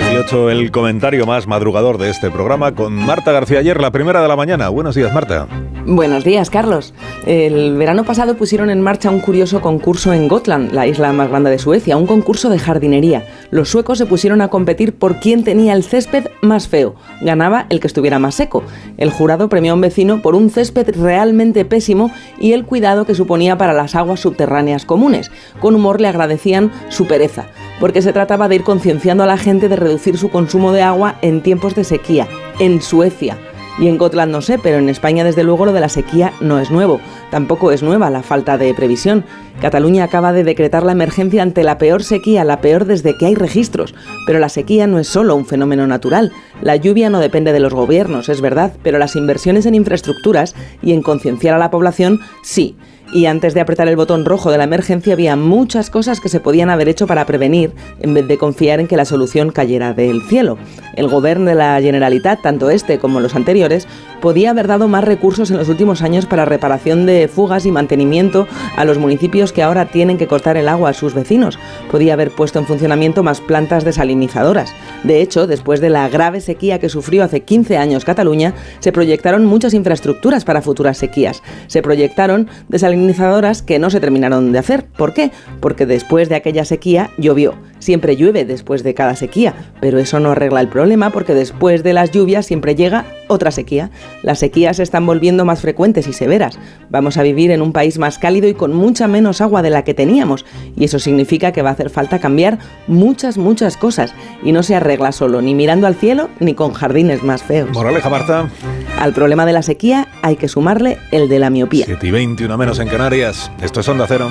hecho el comentario más madrugador de este programa con Marta García ayer, la primera de la mañana. Buenos días, Marta. Buenos días, Carlos. El verano pasado pusieron en marcha un curioso concurso en Gotland, la isla más grande de Suecia, un concurso de jardinería. Los suecos se pusieron a competir por quién tenía el césped más feo. Ganaba el que estuviera más seco. El jurado premió a un vecino por un césped realmente pésimo y el cuidado que suponía para las aguas subterráneas comunes. Con humor le agradecían su pereza, porque se trataba de ir concienciando a la gente de reducir su consumo de agua en tiempos de sequía, en Suecia. Y en Gotland no sé, pero en España desde luego lo de la sequía no es nuevo. Tampoco es nueva la falta de previsión. Cataluña acaba de decretar la emergencia ante la peor sequía, la peor desde que hay registros. Pero la sequía no es solo un fenómeno natural. La lluvia no depende de los gobiernos, es verdad, pero las inversiones en infraestructuras y en concienciar a la población sí y antes de apretar el botón rojo de la emergencia había muchas cosas que se podían haber hecho para prevenir en vez de confiar en que la solución cayera del cielo. El gobierno de la Generalitat, tanto este como los anteriores, podía haber dado más recursos en los últimos años para reparación fugas y mantenimiento a los municipios que ahora tienen que cortar el agua a sus vecinos. Podía haber puesto en funcionamiento más plantas desalinizadoras. De hecho, después de la grave sequía que sufrió hace 15 años Cataluña, se proyectaron muchas infraestructuras para futuras sequías. Se proyectaron desalinizadoras que no se terminaron de hacer. ¿Por qué? Porque después de aquella sequía llovió. Siempre llueve después de cada sequía, pero eso no arregla el problema porque después de las lluvias siempre llega otra sequía. Las sequías se están volviendo más frecuentes y severas. Vamos a vivir en un país más cálido y con mucha menos agua de la que teníamos. Y eso significa que va a hacer falta cambiar muchas, muchas cosas. Y no se arregla solo, ni mirando al cielo, ni con jardines más feos. Moraleja, Marta. Al problema de la sequía hay que sumarle el de la miopía. 7 y 21 menos en Canarias. Esto es Onda Cero.